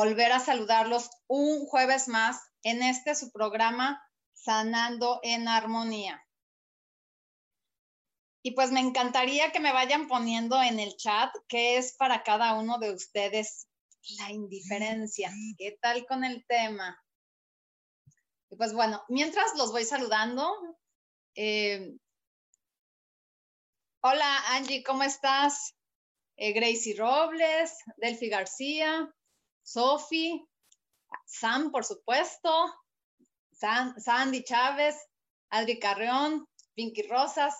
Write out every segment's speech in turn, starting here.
Volver a saludarlos un jueves más en este su programa Sanando en Armonía. Y pues me encantaría que me vayan poniendo en el chat qué es para cada uno de ustedes la indiferencia. ¿Qué tal con el tema? Y pues bueno, mientras los voy saludando. Eh, hola Angie, ¿cómo estás? Eh, Gracie Robles, Delphi García, Sofi, Sam, por supuesto, Sandy Chávez, Adri Carreón, Pinky Rosas,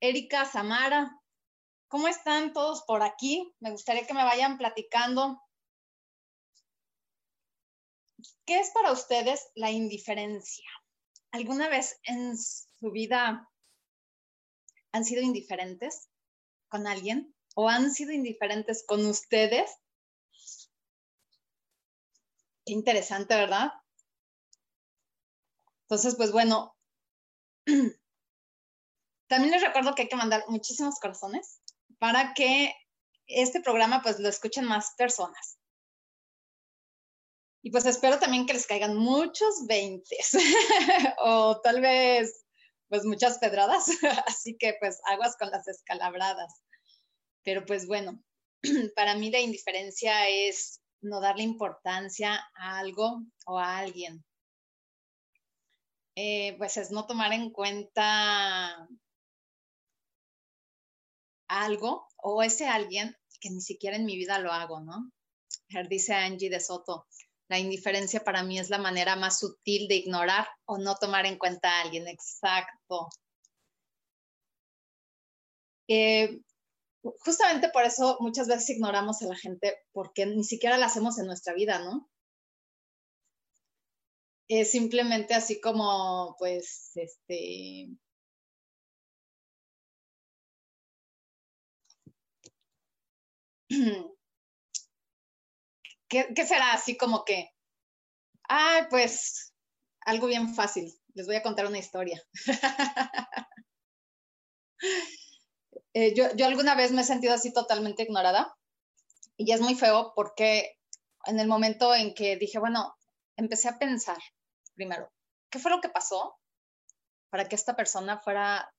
Erika Samara. ¿Cómo están todos por aquí? Me gustaría que me vayan platicando. ¿Qué es para ustedes la indiferencia? ¿Alguna vez en su vida han sido indiferentes con alguien o han sido indiferentes con ustedes? Qué interesante, ¿verdad? Entonces, pues bueno, también les recuerdo que hay que mandar muchísimos corazones para que este programa pues lo escuchen más personas. Y pues espero también que les caigan muchos veintes o tal vez pues muchas pedradas, así que pues aguas con las escalabradas. Pero pues bueno, para mí la indiferencia es no darle importancia a algo o a alguien. Eh, pues es no tomar en cuenta algo o ese alguien que ni siquiera en mi vida lo hago, ¿no? Dice Angie de Soto, la indiferencia para mí es la manera más sutil de ignorar o no tomar en cuenta a alguien. Exacto. Eh, justamente por eso muchas veces ignoramos a la gente porque ni siquiera la hacemos en nuestra vida, ¿no? Es simplemente así como, pues, este... ¿Qué, ¿Qué, será así como que? Ah, pues algo bien fácil. Les voy a contar una historia. Eh, yo, alguna vez me he sentido así totalmente ignorada y es muy feo porque en el momento en que dije, bueno, empecé a pensar primero, ¿qué fue lo que pasó para que esta persona fuera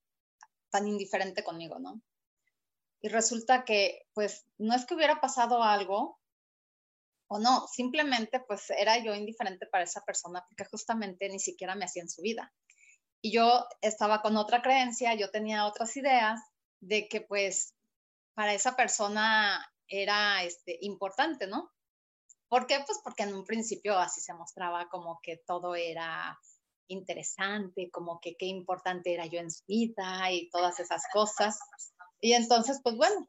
tan indiferente conmigo, no? Y resulta que, pues, no es que hubiera pasado algo o no, simplemente, pues, era yo indiferente para esa persona porque justamente ni siquiera me hacía en su vida. Y yo estaba con otra creencia, yo tenía otras ideas de que pues para esa persona era este, importante, ¿no? ¿Por qué? Pues porque en un principio así se mostraba como que todo era interesante, como que qué importante era yo en su vida y todas esas cosas. Y entonces, pues bueno,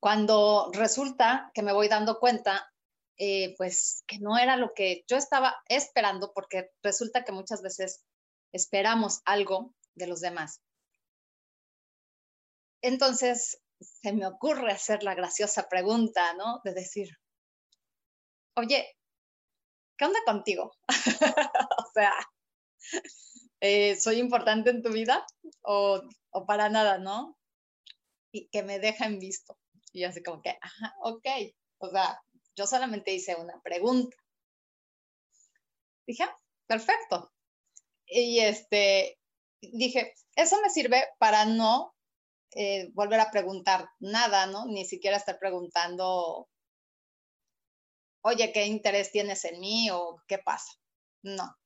cuando resulta que me voy dando cuenta, eh, pues que no era lo que yo estaba esperando, porque resulta que muchas veces esperamos algo de los demás entonces se me ocurre hacer la graciosa pregunta, ¿no? De decir, oye, ¿qué onda contigo? o sea, eh, ¿soy importante en tu vida o, o, para nada, no? Y que me deja en visto. Y así como que, ajá, ok. O sea, yo solamente hice una pregunta. Dije, ah, perfecto. Y este, dije, eso me sirve para no eh, volver a preguntar nada, ¿no? Ni siquiera estar preguntando, oye, ¿qué interés tienes en mí o qué pasa? No.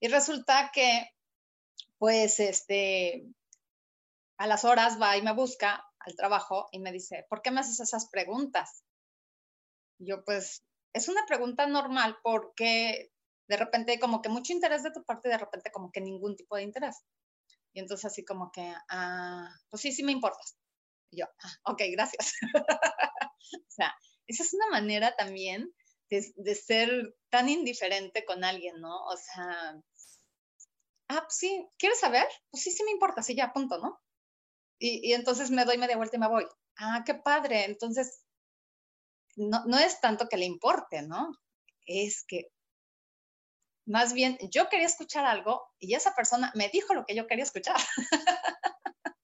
Y resulta que, pues, este, a las horas va y me busca al trabajo y me dice, ¿por qué me haces esas preguntas? Yo, pues, es una pregunta normal porque de repente como que mucho interés de tu parte y de repente como que ningún tipo de interés. Y entonces así como que, ah, pues sí, sí me importas. Y yo, ah, ok, gracias. o sea, esa es una manera también de, de, ser tan indiferente con alguien, ¿no? O sea, ah, pues sí, ¿quieres saber? Pues sí, sí me importa, sí, ya, punto, ¿no? Y, y entonces me doy media vuelta y me voy. Ah, qué padre. Entonces, no, no es tanto que le importe, ¿no? Es que más bien yo quería escuchar algo y esa persona me dijo lo que yo quería escuchar.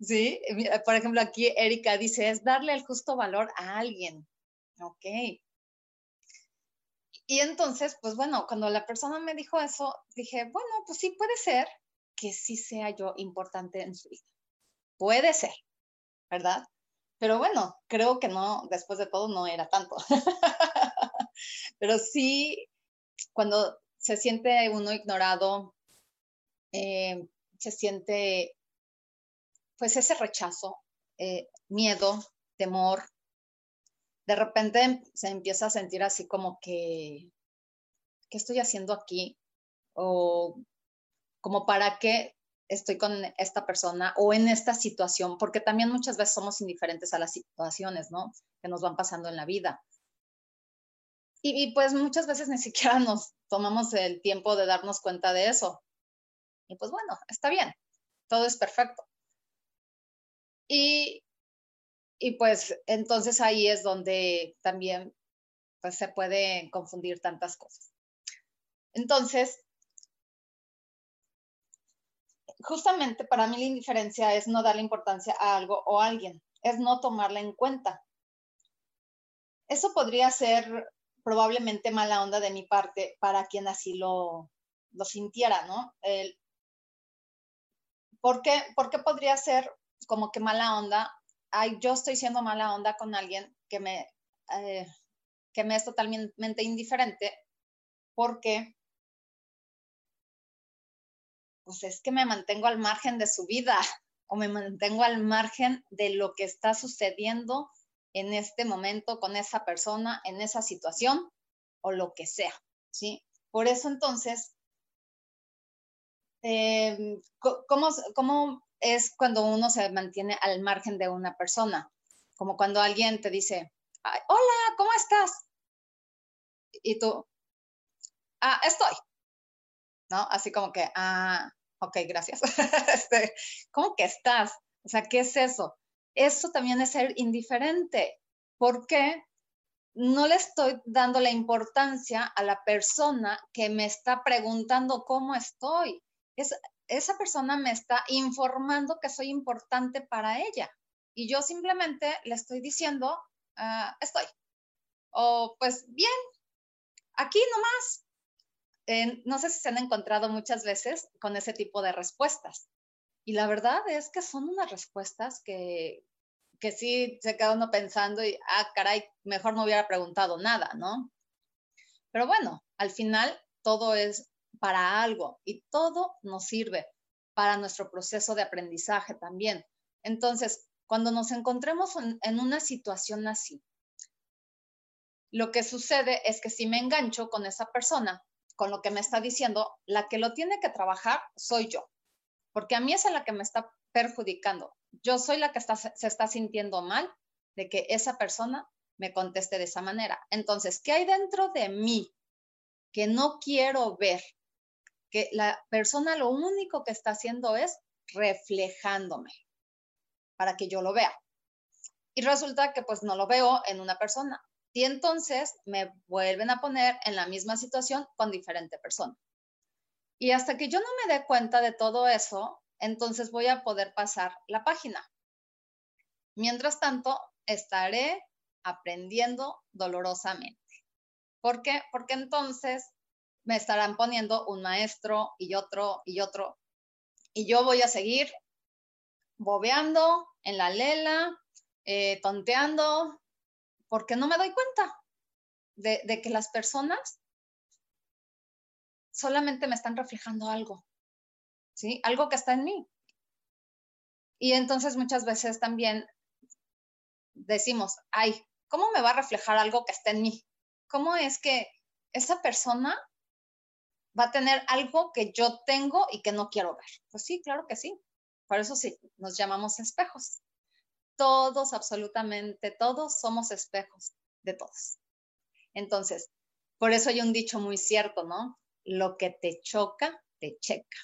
sí, por ejemplo, aquí Erika dice, es darle el justo valor a alguien. Ok. Y entonces, pues bueno, cuando la persona me dijo eso, dije, bueno, pues sí puede ser que sí sea yo importante en su vida. Puede ser, ¿verdad? Pero bueno, creo que no, después de todo no era tanto. Pero sí, cuando se siente uno ignorado, eh, se siente pues ese rechazo, eh, miedo, temor, de repente se empieza a sentir así como que, ¿qué estoy haciendo aquí? O como para qué estoy con esta persona o en esta situación, porque también muchas veces somos indiferentes a las situaciones, ¿no? Que nos van pasando en la vida. Y, pues muchas veces ni siquiera nos tomamos el tiempo de darnos cuenta de eso. Y pues bueno, está bien, todo es perfecto. Y, y pues entonces ahí es donde también pues se puede confundir tantas cosas. Entonces, justamente para mí la indiferencia es no darle importancia a algo o a alguien, es no tomarla en cuenta. Eso podría ser probablemente mala onda de mi parte para quien así lo, lo sintiera, ¿no? El, ¿por, qué, ¿Por qué podría ser como que mala onda? Yo estoy siendo mala onda con alguien que me, eh, que me es totalmente indiferente porque pues es que me mantengo al margen de su vida o me mantengo al margen de lo que está sucediendo en este momento con esa persona, en esa situación o lo que sea, ¿sí? Por eso entonces, eh, ¿cómo, ¿cómo es cuando uno se mantiene al margen de una persona? Como cuando alguien te dice, hola, ¿cómo estás? Y tú, ah, estoy. ¿No? Así como que, ah, ok, gracias. este, ¿Cómo que estás? O sea, ¿qué es eso? Eso también es ser indiferente. ¿Por qué? No le estoy dando la importancia a la persona que me está preguntando cómo estoy. Es, esa persona me está informando que soy importante para ella. Y yo simplemente le estoy diciendo, ah, estoy. O pues bien, aquí nomás, no sé si se han encontrado muchas veces con ese tipo de respuestas. Y la verdad es que son unas respuestas que, que sí se queda uno pensando y, ah, caray, mejor no hubiera preguntado nada, ¿no? Pero bueno, al final todo es para algo y todo nos sirve para nuestro proceso de aprendizaje también. Entonces, cuando nos encontremos en, en una situación así, lo que sucede es que si me engancho con esa persona, con lo que me está diciendo, la que lo tiene que trabajar soy yo, porque a mí es la que me está perjudicando. Yo soy la que se está sintiendo mal de que esa persona me conteste de esa manera. Entonces, ¿qué hay dentro de mí que no quiero ver? Que la persona lo único que está haciendo es reflejándome para que yo lo vea. Y resulta que pues no lo veo en una persona, y entonces me vuelven a poner en la misma situación con diferente persona. Y hasta que yo no me dé cuenta de todo eso, entonces voy a poder pasar la página. Mientras tanto, estaré aprendiendo dolorosamente. ¿Por qué? Porque entonces me estarán poniendo un maestro y otro y otro. Y yo voy a seguir bobeando en la lela, eh, tonteando, porque no me doy cuenta de, de que las personas solamente me están reflejando algo, ¿sí? Algo que está en mí. Y entonces muchas veces también decimos, ay, ¿cómo me va a reflejar algo que está en mí? ¿Cómo es que esa persona va a tener algo que yo tengo y que no quiero ver? Pues sí, claro que sí. Por eso sí, nos llamamos espejos. Todos, absolutamente todos, somos espejos de todos. Entonces, por eso hay un dicho muy cierto, ¿no? Lo que te choca, te checa.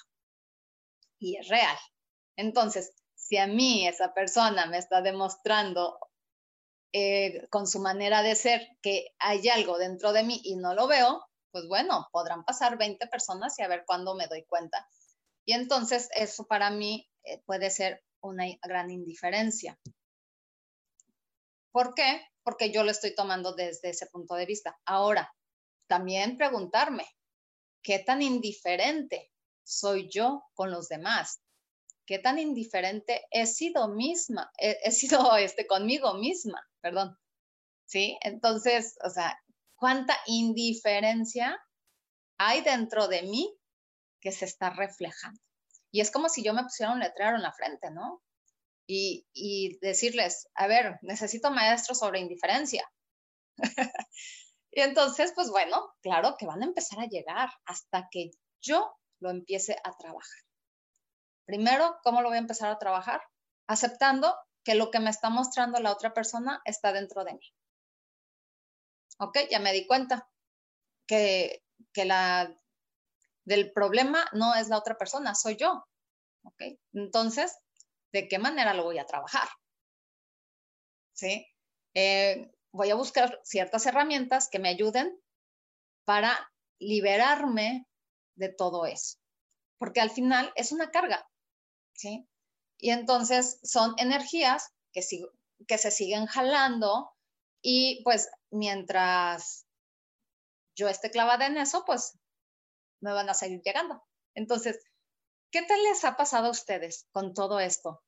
Y es real. Entonces, si a mí esa persona me está demostrando eh, con su manera de ser que hay algo dentro de mí y no lo veo, pues bueno, podrán pasar 20 personas y a ver cuándo me doy cuenta. Y entonces eso para mí eh, puede ser una gran indiferencia. ¿Por qué? Porque yo lo estoy tomando desde ese punto de vista. Ahora, también preguntarme, ¿qué tan indiferente soy yo con los demás? ¿Qué tan indiferente he sido misma? He, sido este, conmigo misma, perdón. ¿Sí? Entonces, o sea, ¿cuánta indiferencia hay dentro de mí que se está reflejando? Y es como si yo me pusiera un letrero en la frente, ¿no? Y, y decirles, a ver, necesito maestros sobre indiferencia. y entonces, pues bueno, claro que van a empezar a llegar hasta que yo lo empiece a trabajar. Primero, ¿cómo lo voy a empezar a trabajar? Aceptando que lo que me está mostrando la otra persona está dentro de mí. Ok, ya me di cuenta que, que la del problema no es la otra persona, soy yo. ¿Ok? Entonces, ¿de qué manera lo voy a trabajar? ¿Sí? Eh, voy a buscar ciertas herramientas que me ayuden para liberarme de todo eso. Porque al final es una carga, ¿sí? Y entonces son energías que, que se siguen jalando y pues mientras yo esté clavada en eso, pues me van a seguir llegando. Entonces, ¿qué tal les ha pasado a ustedes con todo esto?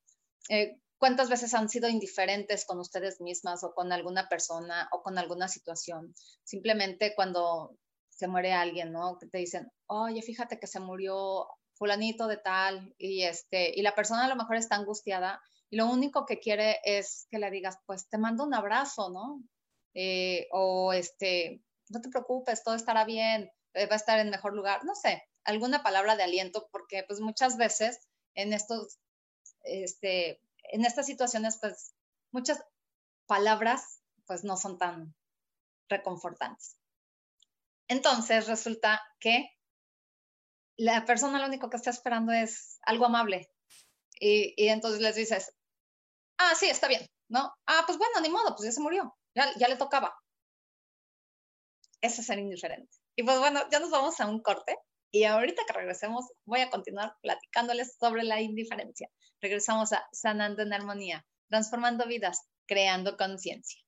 Eh, ¿Cuántas veces han sido indiferentes con ustedes mismas o con alguna persona o con alguna situación? Simplemente cuando se muere alguien, ¿no? Te dicen, oye, fíjate que se murió fulanito de tal y este y la persona a lo mejor está angustiada y lo único que quiere es que le digas, pues te mando un abrazo, ¿no? Eh, o este, no te preocupes, todo estará bien, eh, va a estar en mejor lugar, no sé, alguna palabra de aliento, porque pues muchas veces en estos, este, en estas situaciones, pues muchas palabras pues no son tan reconfortantes. Entonces resulta que la persona lo único que está esperando es algo amable. Y, y, entonces les dices, ah, sí, está bien, ¿no? Ah, pues bueno, ni modo, pues ya se murió, ya, ya le tocaba. Ese es ser indiferente. Y pues bueno, ya nos vamos a un corte y ahorita que regresemos voy a continuar platicándoles sobre la indiferencia. Regresamos a Sanando en Armonía, transformando vidas, creando conciencia.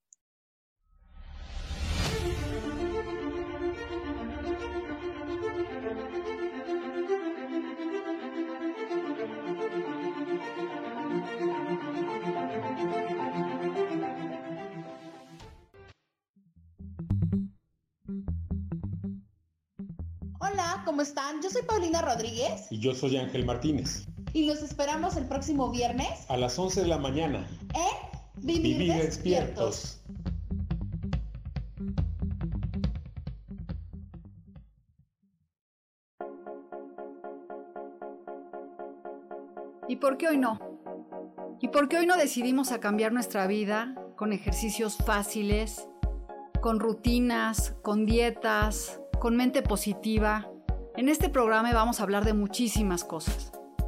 ¿cómo están? Yo soy Paulina Rodríguez. Y yo soy Ángel Martínez. Y los esperamos el próximo viernes. A las 11 de la mañana. En Vivir, despiertos. ¿Y por qué hoy no? ¿Y por qué hoy no decidimos a cambiar nuestra vida con ejercicios fáciles, con rutinas, con dietas, con mente positiva? En este programa vamos a hablar de muchísimas cosas.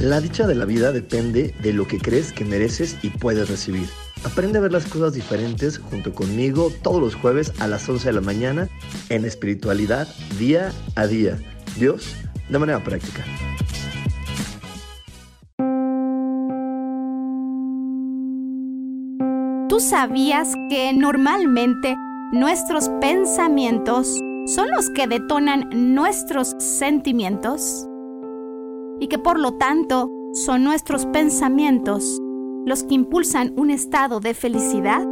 La dicha de la vida depende de lo que crees que mereces y puedes recibir. Aprende a ver las cosas diferentes junto conmigo todos los jueves a las 11 de la mañana en espiritualidad día a día. Dios, de manera práctica. ¿Tú sabías que normalmente nuestros pensamientos son los que detonan nuestros sentimientos? Y que por lo tanto son nuestros pensamientos los que impulsan un estado de felicidad?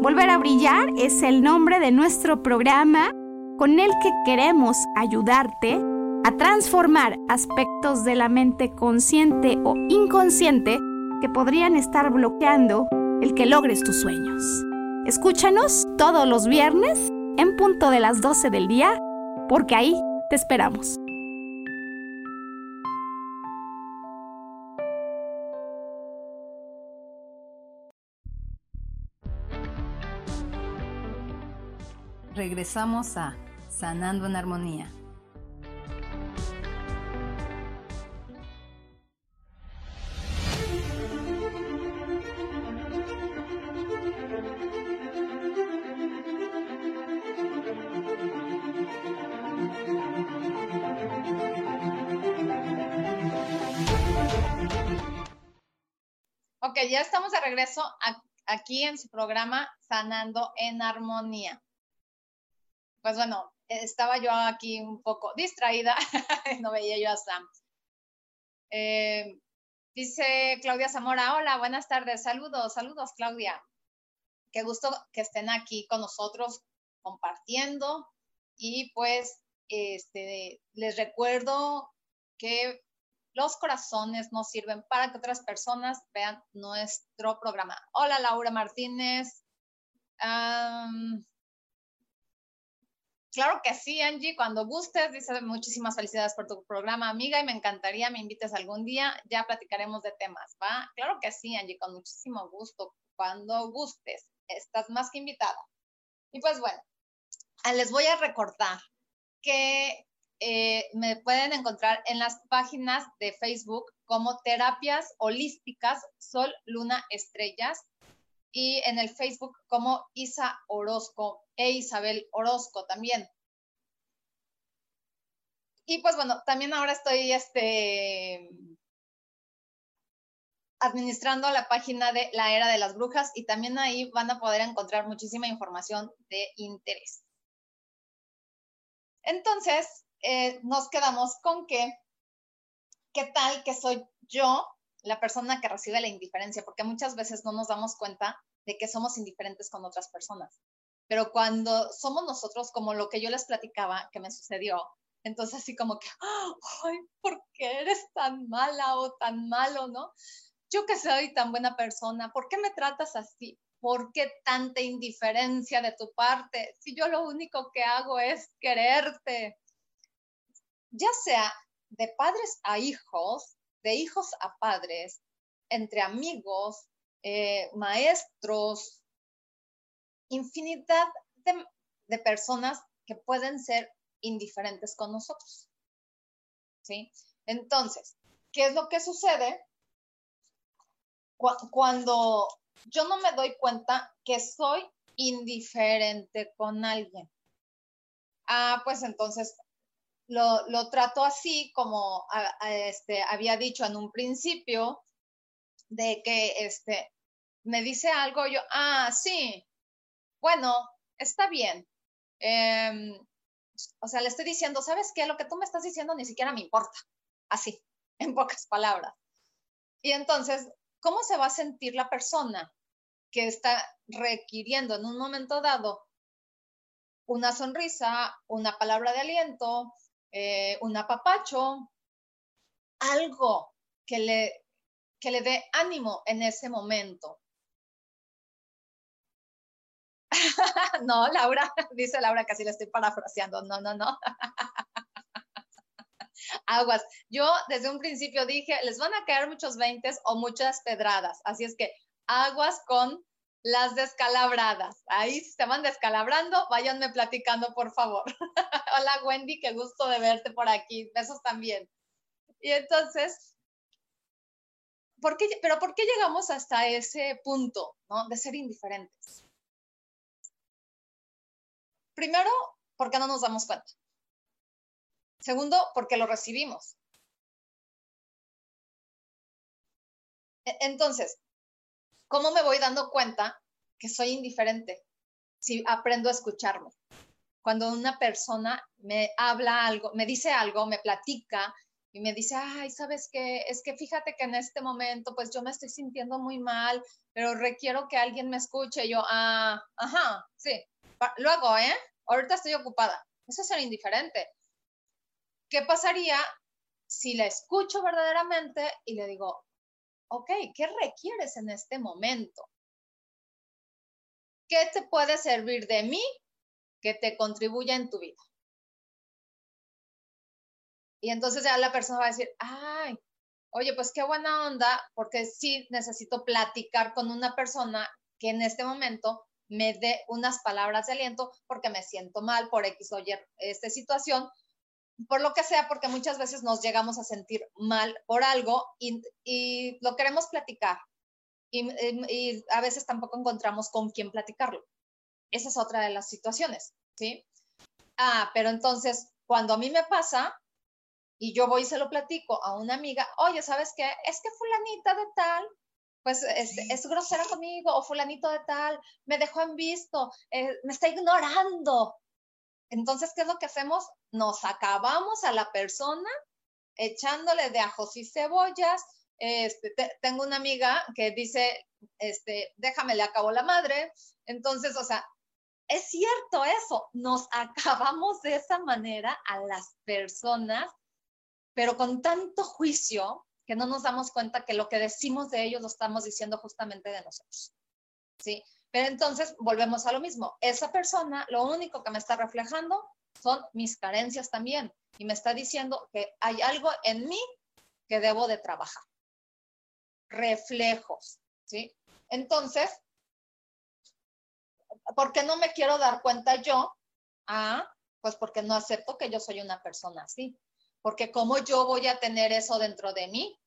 Volver a brillar es el nombre de nuestro programa con el que queremos ayudarte a transformar aspectos de la mente consciente o inconsciente que podrían estar bloqueando el que logres tus sueños. Escúchanos todos los viernes en punto de las 12 del día, porque ahí te esperamos. Regresamos a Sanando en Armonía. Ok, ya estamos de regreso aquí en su programa Sanando en Armonía pues bueno, estaba yo aquí un poco distraída, no veía yo a Sam. Eh, dice Claudia Zamora, hola, buenas tardes, saludos, saludos Claudia. Qué gusto que estén aquí con nosotros compartiendo y pues este, les recuerdo que los corazones nos sirven para que otras personas vean nuestro programa. Hola Laura Martínez. Claro que sí, Angie, cuando gustes, dice muchísimas felicidades por tu programa, amiga, y me encantaría me invites algún día, ya platicaremos de temas, ¿va? Claro que sí, Angie, con muchísimo gusto, cuando gustes, estás más que invitada. Y pues bueno, ah, les voy a recordar que eh, me pueden encontrar en las páginas de Facebook como Terapias Holísticas Sol, Luna, Estrellas y en el Facebook como Isa Orozco e Isabel Orozco también. Y pues bueno, también ahora estoy este, administrando la página de la Era de las Brujas y también ahí van a poder encontrar muchísima información de interés. Entonces, eh, nos quedamos con que, ¿qué tal que soy yo la persona que recibe la indiferencia, porque muchas veces no nos damos cuenta de que somos indiferentes con otras personas. Pero cuando somos nosotros, como lo que yo les platicaba que me sucedió, entonces así como que, ay, ¿por qué eres tan mala o tan malo, no? Yo que soy tan buena persona, ¿por qué me tratas así? ¿Por qué tanta indiferencia de tu parte? Si yo lo único que hago es quererte. Ya sea de padres a hijos, de hijos a padres, entre amigos, eh, maestros, infinidad de, personas que pueden ser indiferentes con nosotros. ¿Sí? Entonces, ¿qué es lo que sucede cuando yo no me doy cuenta que soy indiferente con alguien? Ah, pues entonces lo, trato así como este, había dicho en un principio, de que este, me dice algo, yo, ah, sí, bueno, está bien. Em, o sea, le estoy diciendo, ¿sabes qué? Lo que tú me estás diciendo ni siquiera me importa. Así, en pocas palabras. Y entonces, ¿cómo se va a sentir la persona que está requiriendo en un momento dado una sonrisa, una palabra de aliento, eh, un apapacho, algo que le, que le dé ánimo en ese momento. no, Laura, dice Laura, casi le estoy parafraseando. No, no, no. Aguas. Yo desde un principio dije, les van a caer muchos veintes o muchas pedradas. Así es que aguas con las descalabradas. Ahí si se van descalabrando, váyanme platicando, por favor. Hola Wendy, qué gusto de verte por aquí. Besos también. Y entonces, ¿por qué, pero ¿por qué llegamos hasta ese punto ¿no? de ser indiferentes? Primero, porque no nos damos cuenta. Segundo, porque lo recibimos. E, entonces, ¿cómo me voy dando cuenta que soy indiferente? Si aprendo a escucharme. Cuando una persona me habla algo, me dice algo, me platica y me dice, ay, ¿sabes qué? Es que fíjate que en este momento, pues yo me estoy sintiendo muy mal, pero requiero que alguien me escuche. Yo, ah, ajá, sí, luego, ¿eh? Ahorita estoy ocupada. Eso es ser indiferente. ¿Qué pasaría si la escucho verdaderamente y le digo, ok, ¿qué requieres en este momento? ¿Qué te puede servir de mí que te contribuya en tu vida? Y entonces ya la persona va a decir, ay, oye, pues qué buena onda, porque sí necesito platicar con una persona que en este momento me dé unas palabras de aliento porque me siento mal por X o Y esta situación, por lo que sea, porque muchas veces nos llegamos a sentir mal por algo y, lo queremos platicar y, y, a veces tampoco encontramos con quién platicarlo. Esa es otra de las situaciones, ¿sí? Ah, pero entonces, cuando a mí me pasa y yo voy y se lo platico a una amiga, oye, ¿sabes qué? Es que fulanita de tal pues es, grosera conmigo o fulanito de tal, me dejó en visto, eh, me está ignorando. Entonces, ¿qué es lo que hacemos? Nos acabamos a la persona echándole de ajos y cebollas. Este, tengo una amiga que dice, este, déjame, le acabo la madre. Entonces, o sea, es cierto eso, nos acabamos de esa manera a las personas, pero con tanto juicio que no nos damos cuenta que lo que decimos de ellos lo estamos diciendo justamente de nosotros. ¿Sí? Pero entonces volvemos a lo mismo. Esa persona lo único que me está reflejando son mis carencias también y me está diciendo que hay algo en mí que debo de trabajar. Reflejos, ¿sí? Entonces, ¿por qué no me quiero dar cuenta yo? Ah, pues porque no acepto que yo soy una persona así porque ¿cómo yo voy a tener eso dentro de mí?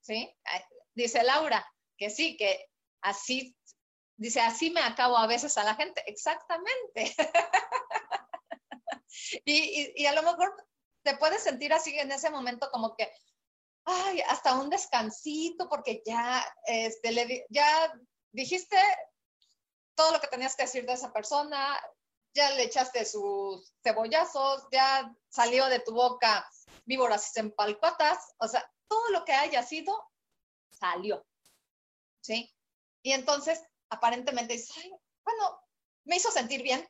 ¿Sí? Dice Laura, que sí, que así, dice, así me acabo a veces a la gente. Exactamente. y, a lo mejor te puedes sentir así en ese momento como que, ay, hasta un descansito, porque ya, este, ya dijiste todo lo que tenías que decir de esa persona, ya le echaste sus cebollazos, ya salió de tu boca víboras y empalcotas, o sea, todo lo que haya sido, salió, ¿sí? Y entonces, aparentemente bueno, me hizo sentir bien,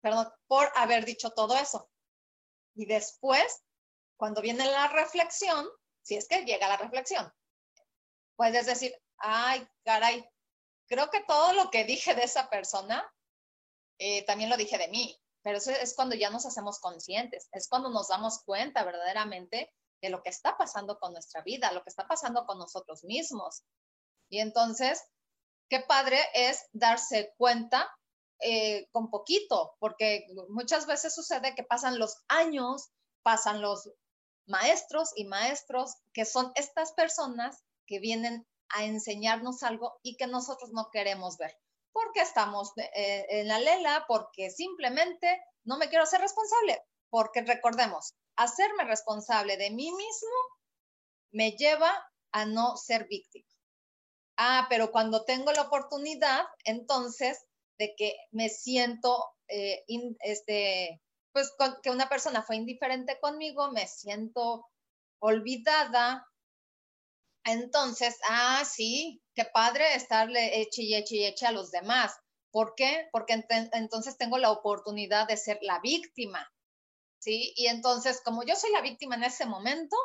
perdón, por haber dicho todo eso. Y después, cuando viene la reflexión, si es que llega la reflexión, puedes decir, ay, caray, creo que todo lo que dije de esa persona eh, también lo dije de mí, pero eso es cuando ya nos hacemos conscientes, es cuando nos damos cuenta verdaderamente de lo que está pasando con nuestra vida, lo que está pasando con nosotros mismos. Y entonces, qué padre es darse cuenta eh, con poquito, porque muchas veces sucede que pasan los años, pasan los maestros y maestros, que son estas personas que vienen a enseñarnos algo y que nosotros no queremos ver porque estamos eh, en la lela, porque simplemente no me quiero hacer responsable, porque recordemos, hacerme responsable de mí mismo me lleva a no ser víctima. Ah, pero cuando tengo la oportunidad, entonces, de que me siento, eh, este, pues que una persona fue indiferente conmigo, me siento olvidada, entonces, ah, sí, qué padre estarle eche y eche y eche a los demás. ¿Por qué? Porque entonces tengo la oportunidad de ser la víctima, ¿sí? Y entonces, como yo soy la víctima en ese momento,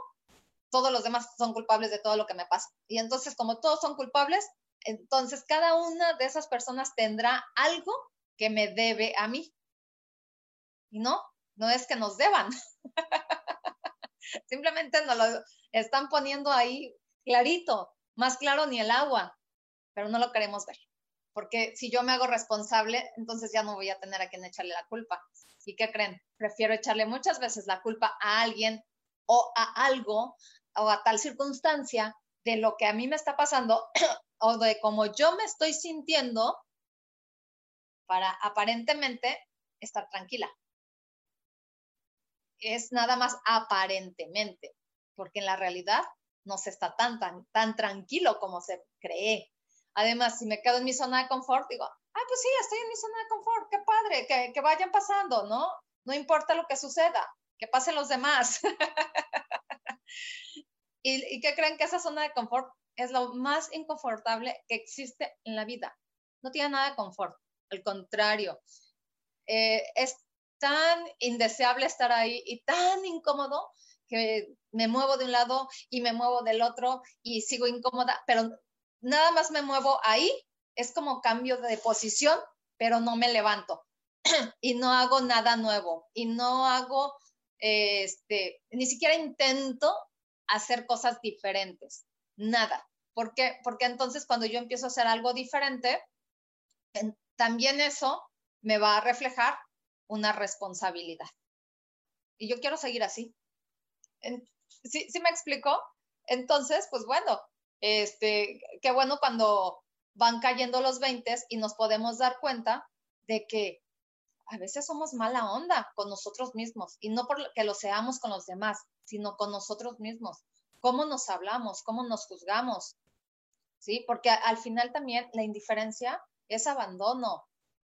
todos los demás son culpables de todo lo que me pasa. Y entonces, como todos son culpables, entonces cada una de esas personas tendrá algo que me debe a mí. Y no, no es que nos deban. Simplemente nos lo están poniendo ahí clarito, más claro ni el agua, pero no lo queremos ver. Porque si yo me hago responsable, entonces ya no voy a tener a quien echarle la culpa. ¿Y qué creen? Prefiero echarle muchas veces la culpa a alguien o a algo o a tal circunstancia de lo que a mí me está pasando o de cómo yo me estoy sintiendo para aparentemente estar tranquila. Es nada más aparentemente, porque en la realidad no se está tan, tan, tan tranquilo como se cree. Además, si me quedo en mi zona de confort, digo, ah, pues sí, estoy en mi zona de confort, qué padre, que, que vayan pasando, ¿no? No importa lo que suceda, que pasen los demás. ¿Y, ¿Y qué creen que esa zona de confort es lo más inconfortable que existe en la vida? No tiene nada de confort, al contrario, eh, es tan indeseable estar ahí y tan incómodo que me muevo de un lado y me muevo del otro y sigo incómoda, pero nada más me muevo ahí, es como cambio de posición, pero no me levanto y no hago nada nuevo y no hago, este, ni siquiera intento hacer cosas diferentes, nada. ¿Por qué? Porque entonces cuando yo empiezo a hacer algo diferente, también eso me va a reflejar una responsabilidad. Y yo quiero seguir así. ¿Sí, ¿Sí me explicó? Entonces, pues bueno, este, qué bueno cuando van cayendo los 20 y nos podemos dar cuenta de que a veces somos mala onda con nosotros mismos y no porque lo seamos con los demás, sino con nosotros mismos. Cómo nos hablamos, cómo nos juzgamos, ¿sí? Porque al final también la indiferencia es abandono,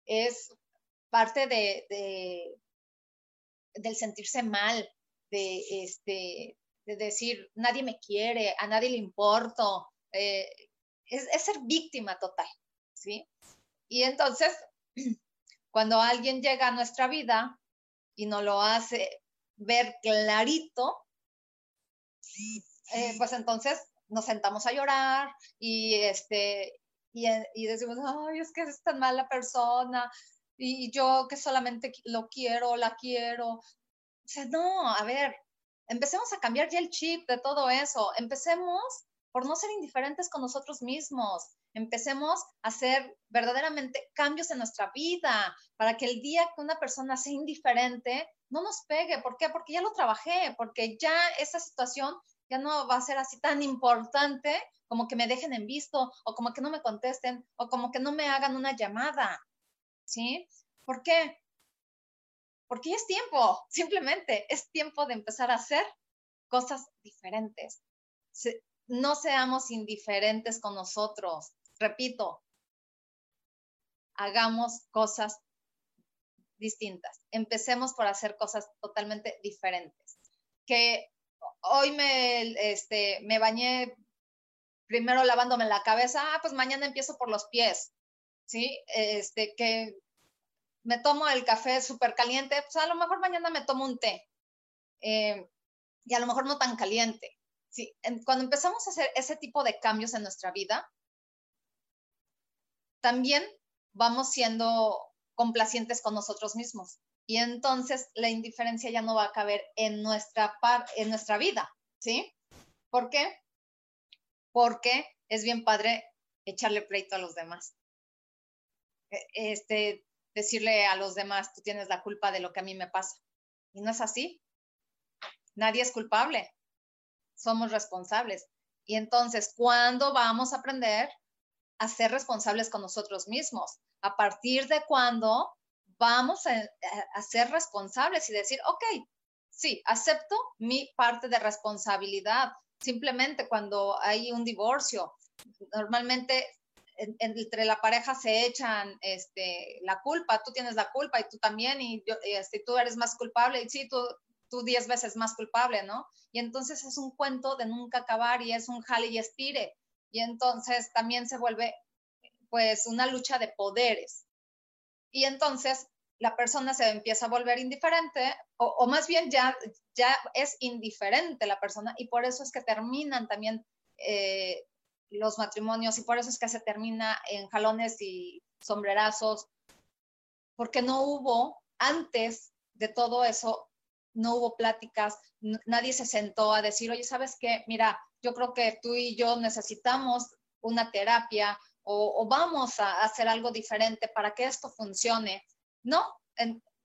es parte de, del sentirse mal, de, este, de decir, nadie me quiere, a nadie le importo, eh, es, es, ser víctima total, ¿sí? Y entonces, cuando alguien llega a nuestra vida y nos lo hace ver clarito, eh, pues entonces nos sentamos a llorar y, este, y, y decimos, ay, es que es tan mala persona, y yo que solamente lo quiero, la quiero. O sea, no, a ver, empecemos a cambiar ya el chip de todo eso. Empecemos por no ser indiferentes con nosotros mismos. Empecemos a hacer verdaderamente cambios en nuestra vida para que el día que una persona sea indiferente no nos pegue. ¿Por qué? Porque ya lo trabajé, porque ya esa situación ya no va a ser así tan importante como que me dejen en visto o como que no me contesten o como que no me hagan una llamada. ¿Sí? ¿Por qué? Porque es tiempo, simplemente es tiempo de empezar a hacer cosas diferentes. No seamos indiferentes con nosotros. Repito, hagamos cosas distintas. Empecemos por hacer cosas totalmente diferentes. Que hoy me, este, me bañé primero lavándome la cabeza, ah, pues mañana empiezo por los pies, ¿sí? Este, que me tomo el café súper caliente, pues a lo mejor mañana me tomo un té. Eh, y a lo mejor no tan caliente. Cuando empezamos a hacer ese tipo de cambios en nuestra vida, también vamos siendo complacientes con nosotros mismos. Y entonces la indiferencia ya no va a caber en nuestra, en nuestra vida, ¿sí? ¿Por qué? Porque es bien padre echarle pleito a los demás. E, este, decirle a los demás, tú tienes la culpa de lo que a mí me pasa. Y no es así. Nadie es culpable. Somos responsables. Y entonces, ¿cuándo vamos a aprender a ser responsables con nosotros mismos? A partir de cuándo vamos a, ser responsables y decir, ok, sí, acepto mi parte de responsabilidad. Simplemente cuando hay un divorcio, normalmente entre la pareja se echan este, la culpa, tú tienes la culpa y tú también, y este, tú eres más culpable, y sí, tú, tú diez veces más culpable, ¿no? Y entonces es un cuento de nunca acabar y es un jale y estire. Y entonces también se vuelve, pues, una lucha de poderes. Y entonces la persona se empieza a volver indiferente, o, más bien ya, ya es indiferente la persona, y por eso es que terminan también eh, los matrimonios y por eso es que se termina en jalones y sombrerazos, porque no hubo, antes de todo eso, no hubo pláticas, nadie se sentó a decir, oye, ¿sabes qué? Mira, yo creo que tú y yo necesitamos una terapia o, vamos a hacer algo diferente para que esto funcione. No,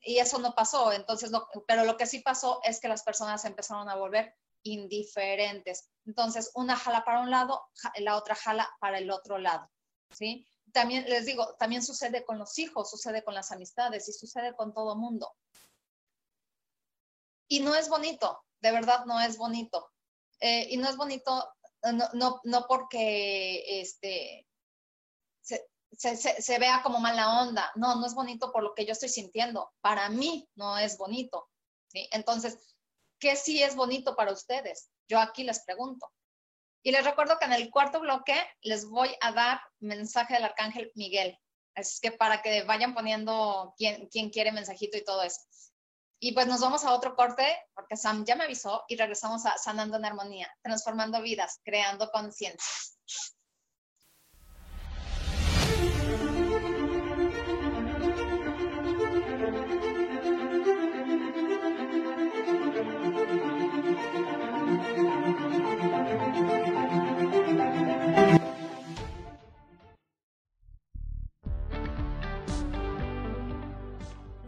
y eso no pasó. Entonces, pero lo que sí pasó es que las personas empezaron a volver indiferentes. Entonces, una jala para un lado, la otra jala para el otro lado, ¿sí? También les digo, también sucede con los hijos, sucede con las amistades y sucede con todo mundo. Y no es bonito, de verdad no es bonito. Eh, y no es bonito, no, no, no porque este, se, se, se, vea como mala onda. No, no es bonito por lo que yo estoy sintiendo. Para mí no es bonito. ¿sí? Entonces, ¿qué sí es bonito para ustedes? Yo aquí les pregunto. Y les recuerdo que en el cuarto bloque les voy a dar mensaje del arcángel Miguel. Así que para que vayan poniendo quién, quién quiere mensajito y todo eso. Y pues nos vamos a otro corte, porque Sam ya me avisó, y regresamos a Sanando en Armonía, transformando vidas, creando conciencia.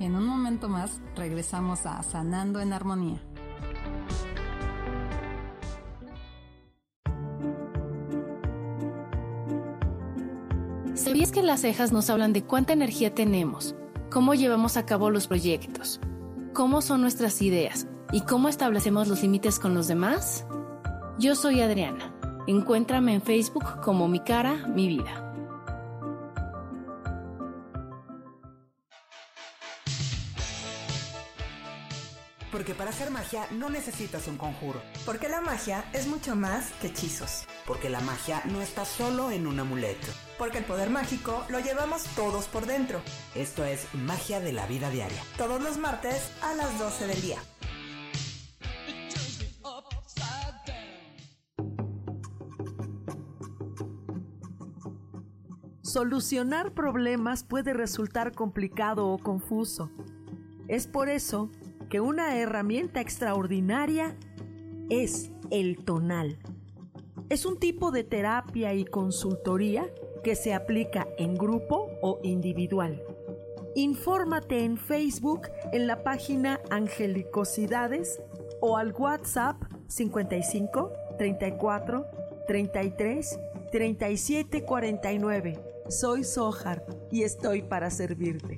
En un momento más regresamos a Sanando en Armonía. ¿Sabías que las cejas nos hablan de cuánta energía tenemos, cómo llevamos a cabo los proyectos, cómo son nuestras ideas y cómo establecemos los límites con los demás? Yo soy Adriana. Encuéntrame en Facebook como Mi Cara, Mi Vida. Porque para hacer magia no necesitas un conjuro. Porque la magia es mucho más que hechizos. Porque la magia no está solo en un amuleto. Porque el poder mágico lo llevamos todos por dentro. Esto es Magia de la Vida Diaria. Todos los martes a las 12 del día. Solucionar problemas puede resultar complicado o confuso. Es por eso que una herramienta extraordinaria es el tonal. Es un tipo de terapia y consultoría que se aplica en grupo o individual. Infórmate en Facebook en la página Angelicosidades o al WhatsApp 55 34 33 37 49. Soy Sohar y estoy para servirte.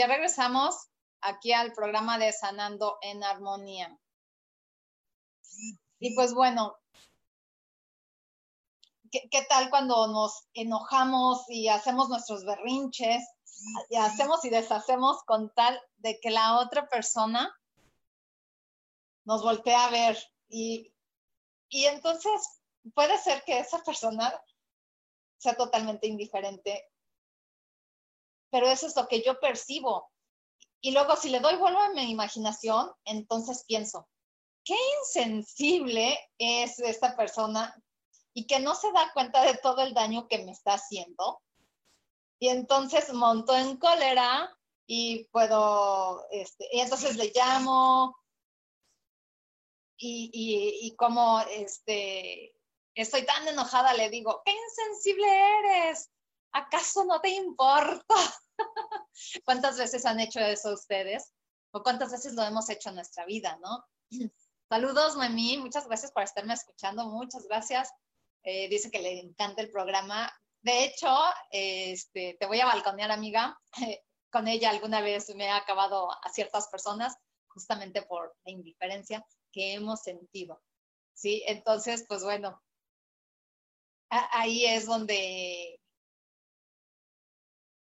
Ya regresamos aquí al programa de Sanando en Armonía. Y pues bueno, ¿qué, ¿qué, tal cuando nos enojamos y hacemos nuestros berrinches y hacemos y deshacemos con tal de que la otra persona nos voltee a ver? Y, y entonces puede ser que esa persona sea totalmente indiferente pero eso es lo que yo percibo. Y luego si le doy vuelo a mi imaginación, entonces pienso, qué insensible es esta persona y que no se da cuenta de todo el daño que me está haciendo. Y entonces monto en cólera y puedo, este, y entonces le llamo y, y, y como este, estoy tan enojada, le digo, qué insensible eres ¿acaso no te importa? ¿Cuántas veces han hecho eso ustedes? ¿O cuántas veces lo hemos hecho en nuestra vida, no? Saludos, Mami, muchas gracias por estarme escuchando, muchas gracias. Eh, dice que le encanta el programa. De hecho, este, te voy a balconear, amiga. Con ella alguna vez me ha acabado a ciertas personas justamente por la indiferencia que hemos sentido. ¿Sí? Entonces, pues bueno, ahí es donde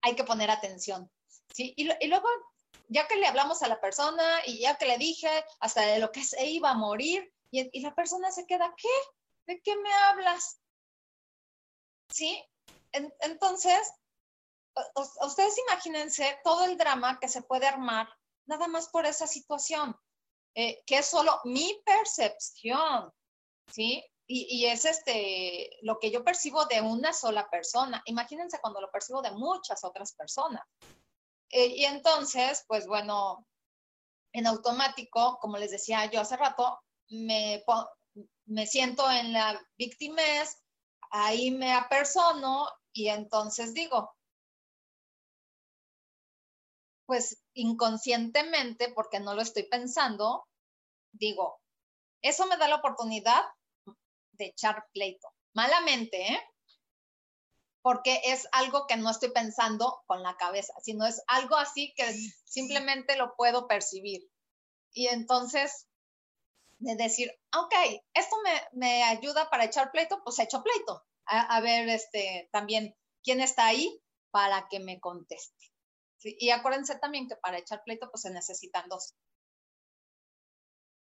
hay que poner atención. ¿sí? Y, luego, ya que le hablamos a la persona y ya que le dije hasta de lo que se iba a morir, y, la persona se queda, ¿qué? ¿De qué me hablas? ¿Sí? En, entonces, ustedes imagínense todo el drama que se puede armar nada más por esa situación, eh, que es solo mi percepción, ¿sí? Y, es este, lo que yo percibo de una sola persona. Imagínense cuando lo percibo de muchas otras personas. Eh, y entonces, pues bueno, en automático, como les decía yo hace rato, me, me siento en la víctimas, ahí me apersono y entonces digo, pues inconscientemente, porque no lo estoy pensando, digo, eso me da la oportunidad de echar pleito. Malamente, ¿eh? Porque es algo que no estoy pensando con la cabeza, sino es algo así que simplemente lo puedo percibir. Y entonces, de decir, ok, esto me, me ayuda para echar pleito, pues echo pleito. A, a ver, este, también, ¿quién está ahí para que me conteste? Y acuérdense también que para echar pleito, pues se necesitan dos.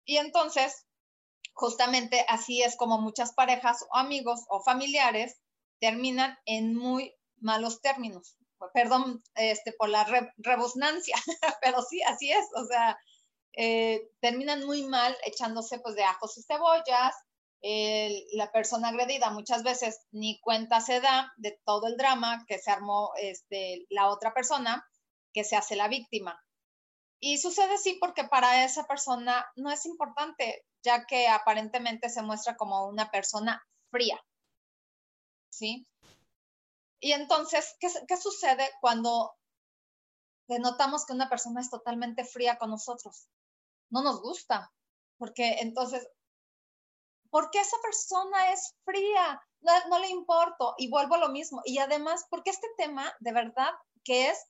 Y entonces, justamente así es como muchas parejas o amigos o familiares terminan en muy malos términos. Perdón este, por la re pero sí, así es. O sea, eh, terminan muy mal echándose pues de ajos y cebollas. La persona agredida muchas veces ni cuenta se da de todo el drama que se armó este, la otra persona que se hace la víctima. Y sucede así porque para esa persona no es importante, ya que aparentemente se muestra como una persona fría. ¿Sí? Y entonces, ¿qué, qué sucede cuando denotamos que una persona es totalmente fría con nosotros? No nos gusta, porque entonces, ¿por qué esa persona es fría? No, no le importo y vuelvo a lo mismo. Y además, porque este tema de verdad que es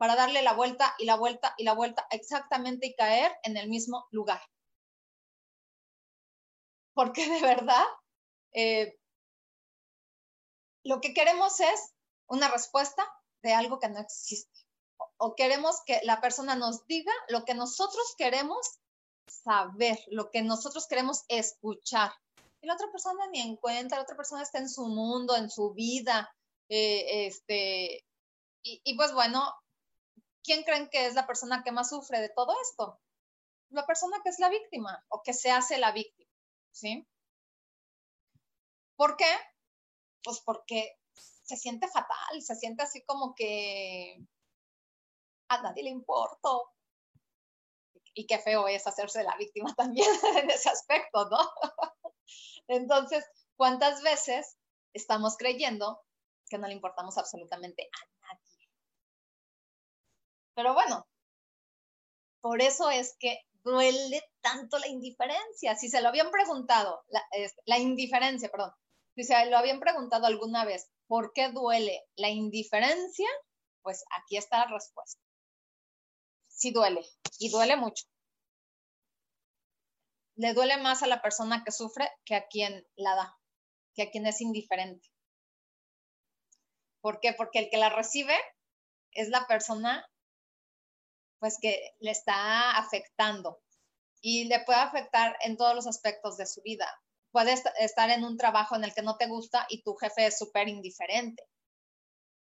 para darle la vuelta y la vuelta y la vuelta exactamente y caer en el mismo lugar. Porque de verdad, eh, lo que queremos es una respuesta de algo que no existe. O, queremos que la persona nos diga lo que nosotros queremos saber, lo que nosotros queremos escuchar. Y la otra persona ni encuentra, la otra persona está en su mundo, en su vida. Eh, este, y, pues bueno, ¿quién creen que es la persona que más sufre de todo esto? La persona que es la víctima o que se hace la víctima, ¿sí? ¿Por qué? Pues porque se siente fatal, se siente así como que a nadie le importo. Y qué feo es hacerse la víctima también en ese aspecto, ¿no? Entonces, ¿cuántas veces estamos creyendo que no le importamos absolutamente a? Pero bueno, por eso es que duele tanto la indiferencia. Si se lo habían preguntado, la, indiferencia, perdón, si se lo habían preguntado alguna vez, ¿por qué duele la indiferencia? Pues aquí está la respuesta. Sí duele, y duele mucho. Le duele más a la persona que sufre que a quien la da, que a quien es indiferente. ¿Por qué? Porque el que la recibe es la persona pues que le está afectando y le puede afectar en todos los aspectos de su vida. Puede estar en un trabajo en el que no te gusta y tu jefe es súper indiferente.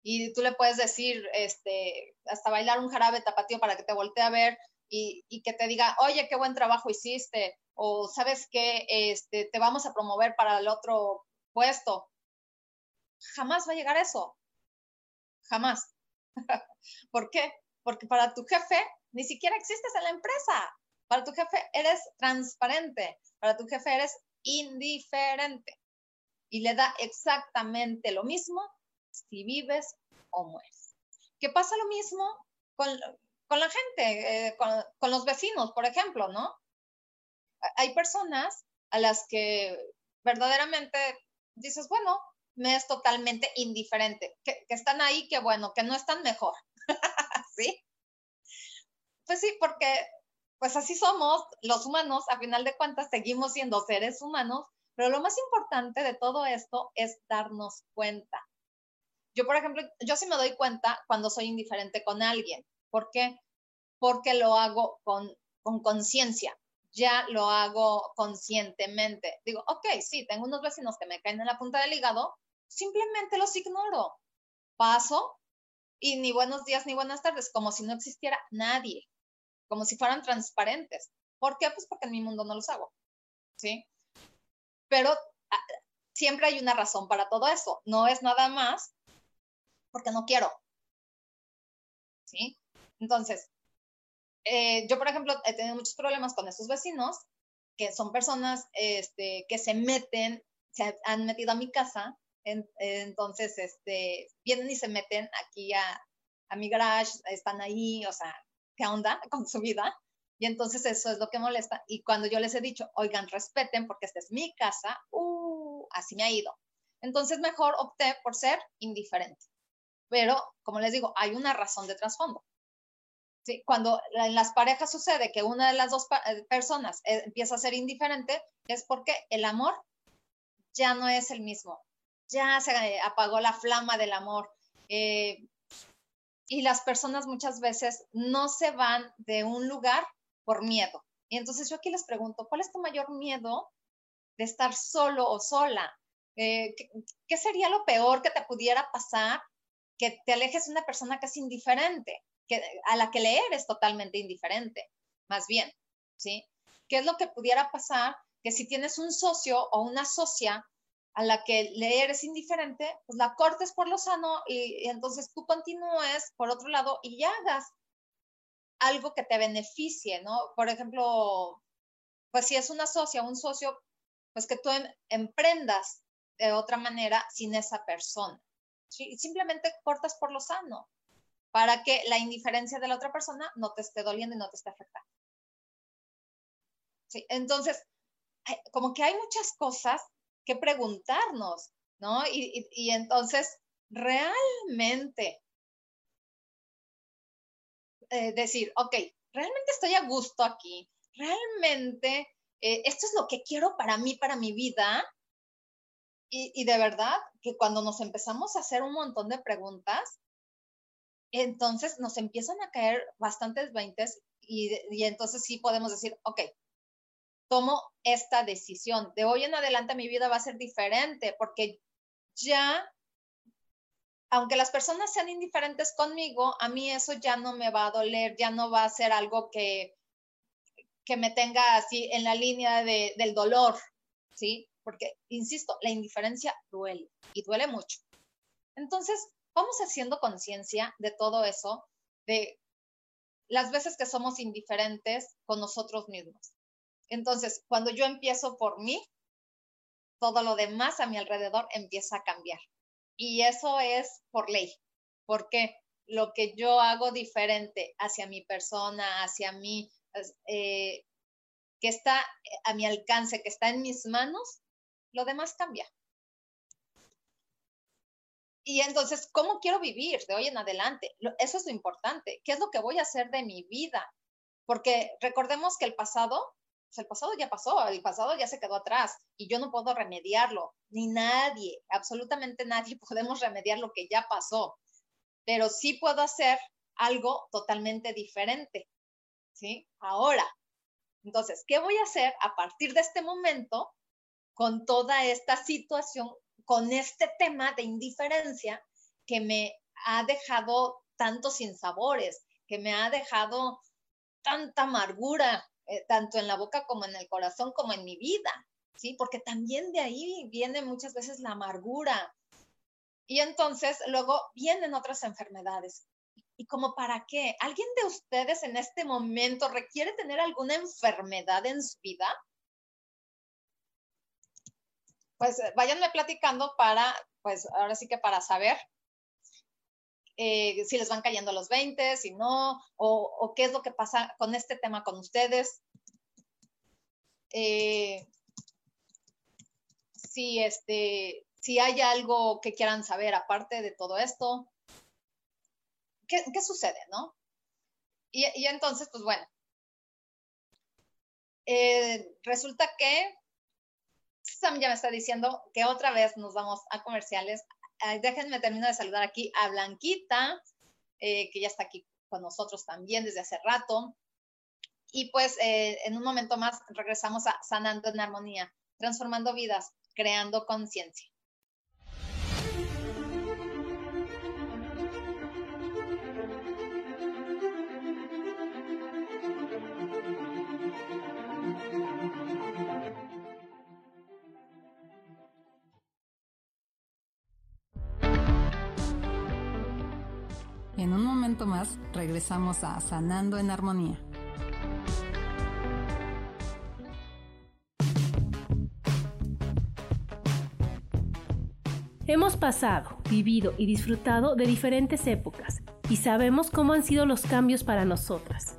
Y tú le puedes decir, este, hasta bailar un jarabe tapatío para que te voltee a ver y, y que te diga, oye, qué buen trabajo hiciste, o sabes que este, te vamos a promover para el otro puesto. Jamás va a llegar eso. Jamás. ¿Por qué? Porque para tu jefe ni siquiera existes en la empresa. Para tu jefe eres transparente, para tu jefe eres indiferente. Y le da exactamente lo mismo si vives o mueres. ¿Qué pasa lo mismo con, con la gente, eh, con, con los vecinos, por ejemplo, ¿no? Hay personas a las que verdaderamente dices, bueno, me es totalmente indiferente, que, que, están ahí, que bueno, que no están mejor, Pues sí, porque pues así somos los humanos, a final de cuentas seguimos siendo seres humanos Pero lo más importante de todo esto es darnos cuenta. Yo, por ejemplo, yo sí me doy cuenta cuando soy indiferente con alguien. ¿Por qué? Porque lo hago con conciencia. ya lo hago conscientemente. Digo, ok, sí, tengo unos vecinos que me caen en la punta del hígado, simplemente los ignoro. Paso y ni buenos días ni buenas tardes, como si no existiera nadie, como si fueran transparentes. ¿Por qué? Pues porque en mi mundo no los hago. ¿Sí? Pero ah, siempre hay una razón para todo eso. No es nada más porque no quiero. ¿Sí? Entonces, eh, yo, por ejemplo, he tenido muchos problemas con estos vecinos, que son personas este, que se meten, se han metido a mi casa, entonces este, vienen y se meten aquí a, a mi garage, están ahí, o sea, ¿qué onda con su vida? Y entonces eso es lo que molesta. Y cuando yo les he dicho, oigan, respeten porque esta es mi casa, uh, así me ha ido. Entonces mejor opté por ser indiferente. Pero, como les digo, hay una razón de trasfondo. ¿Sí? Cuando en las parejas sucede que una de las dos eh, personas eh, empieza a ser indiferente, es porque el amor ya no es el mismo. Ya se eh, apagó la flama del amor. y las personas muchas veces no se van de un lugar por miedo. Y entonces yo aquí les pregunto, ¿cuál es tu mayor miedo de estar solo o sola? ¿qué, ¿Qué sería lo peor que te pudiera pasar que te alejes de una persona que es indiferente? a la que le eres totalmente indiferente, más bien, ¿sí? ¿Qué es lo que pudiera pasar? Que si tienes un socio o una socia a la que le eres indiferente, pues la cortes por lo sano y, entonces tú continúes por otro lado y hagas algo que te beneficie, ¿no? Por ejemplo, pues si es una socia, un socio, pues que tú em, emprendas de otra manera sin esa persona. ¿sí? Simplemente cortas por lo sano para que la indiferencia de la otra persona no te esté doliendo y no te esté afectando. ¿Sí? Entonces, como que hay muchas cosas que preguntarnos, ¿no? Y, entonces, realmente eh, decir, ok, realmente estoy a gusto aquí, realmente eh, esto es lo que quiero para mí, para mi vida. Y, de verdad que cuando nos empezamos a hacer un montón de preguntas, entonces nos empiezan a caer bastantes veintes y, y entonces sí podemos decir, ok, tomo esta decisión. De hoy en adelante mi vida va a ser diferente porque ya, aunque las personas sean indiferentes conmigo, a mí eso ya no me va a doler, ya no va a ser algo que, que me tenga así en la línea de, del dolor, ¿sí? Porque, insisto, la indiferencia duele y duele mucho. Entonces, vamos haciendo conciencia de todo eso, de las veces que somos indiferentes con nosotros mismos. Entonces, cuando yo empiezo por mí, todo lo demás a mi alrededor empieza a cambiar. Y eso es por ley, porque lo que yo hago diferente hacia mi persona, hacia mí, eh, que está a mi alcance, que está en mis manos, lo demás cambia. Y entonces, ¿cómo quiero vivir de hoy en adelante? Eso es lo importante. ¿Qué es lo que voy a hacer de mi vida? Porque recordemos que el pasado, pues el pasado ya pasó, el pasado ya se quedó atrás y yo no puedo remediarlo, ni nadie, absolutamente nadie podemos remediar lo que ya pasó, pero sí puedo hacer algo totalmente diferente, ¿sí? Ahora. Entonces, ¿qué voy a hacer a partir de este momento con toda esta situación con este tema de indiferencia que me ha dejado tantos sinsabores, que me ha dejado tanta amargura, eh, tanto en la boca como en el corazón, como en mi vida, ¿sí? Porque también de ahí viene muchas veces la amargura. Y entonces luego vienen otras enfermedades. ¿Y como para qué? ¿Alguien de ustedes en este momento requiere tener alguna enfermedad en su vida? pues eh, váyanme platicando para, pues ahora sí que para saber eh, si les van cayendo los 20, si no, o, qué es lo que pasa con este tema con ustedes. Eh, si, este, si hay algo que quieran saber aparte de todo esto, ¿qué, sucede, no? Y, y, entonces, pues bueno, resulta que Sam ya me está diciendo que otra vez nos vamos a comerciales. Déjenme terminar de saludar aquí a Blanquita, eh, que ya está aquí con nosotros también desde hace rato. Y pues eh, en un momento más regresamos a Sanando en Armonía, transformando vidas, creando conciencia. Más regresamos a Sanando en Armonía. Hemos pasado, vivido y disfrutado de diferentes épocas y sabemos cómo han sido los cambios para nosotras.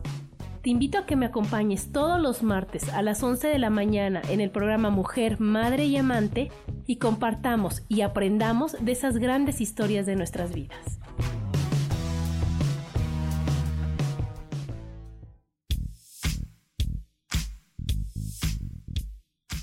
Te invito a que me acompañes todos los martes a las 11 de la mañana en el programa Mujer, Madre y Amante y compartamos y aprendamos de esas grandes historias de nuestras vidas.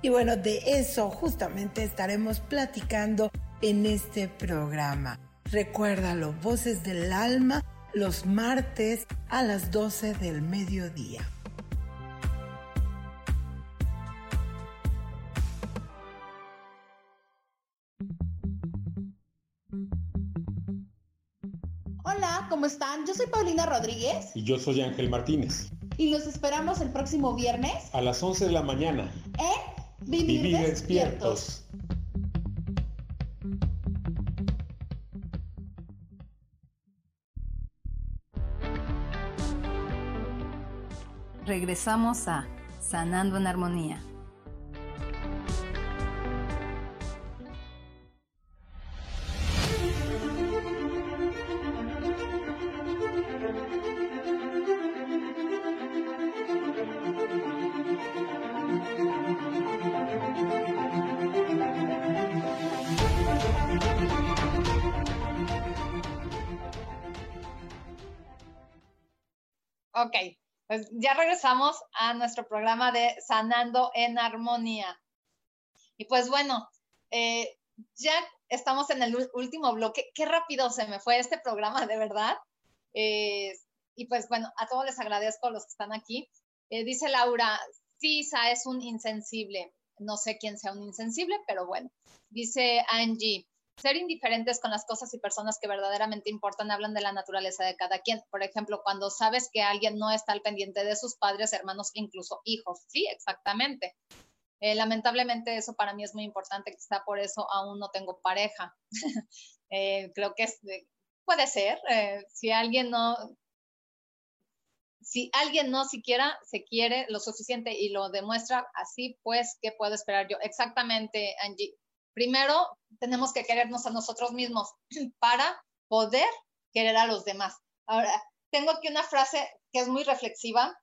y bueno, de eso justamente estaremos platicando en este programa. Recuérdalo, Voces del Alma, los martes a las 12 del mediodía. Hola, ¿cómo están? Yo soy Paulina Rodríguez. Y yo soy Ángel Martínez. Y los esperamos el próximo viernes. A las 11 de la mañana. ¿Eh? Vivir, despiertos. Regresamos a Sanando en Armonía. Pues ya regresamos a nuestro programa de Sanando en Armonía. Y pues bueno, eh, ya estamos en el último bloque. Qué rápido se me fue este programa, de verdad. Eh, y pues bueno, a todos les agradezco los que están aquí. Eh, dice Laura, Sisa es un insensible. No sé quién sea un insensible, pero bueno. Dice Angie, ser indiferentes con las cosas y personas que verdaderamente importan hablan de la naturaleza de cada quien. Por ejemplo, cuando sabes que alguien no está al pendiente de sus padres, hermanos, incluso hijos. Sí, exactamente. Eh, lamentablemente eso para mí es muy importante, quizá por eso aún no tengo pareja. Eh, creo que puede ser, eh, si alguien no, si alguien no siquiera se quiere lo suficiente y lo demuestra así, pues, ¿qué puedo esperar yo? Exactamente, Angie primero tenemos que querernos a nosotros mismos para poder querer a los demás. Ahora, tengo aquí una frase que es muy reflexiva,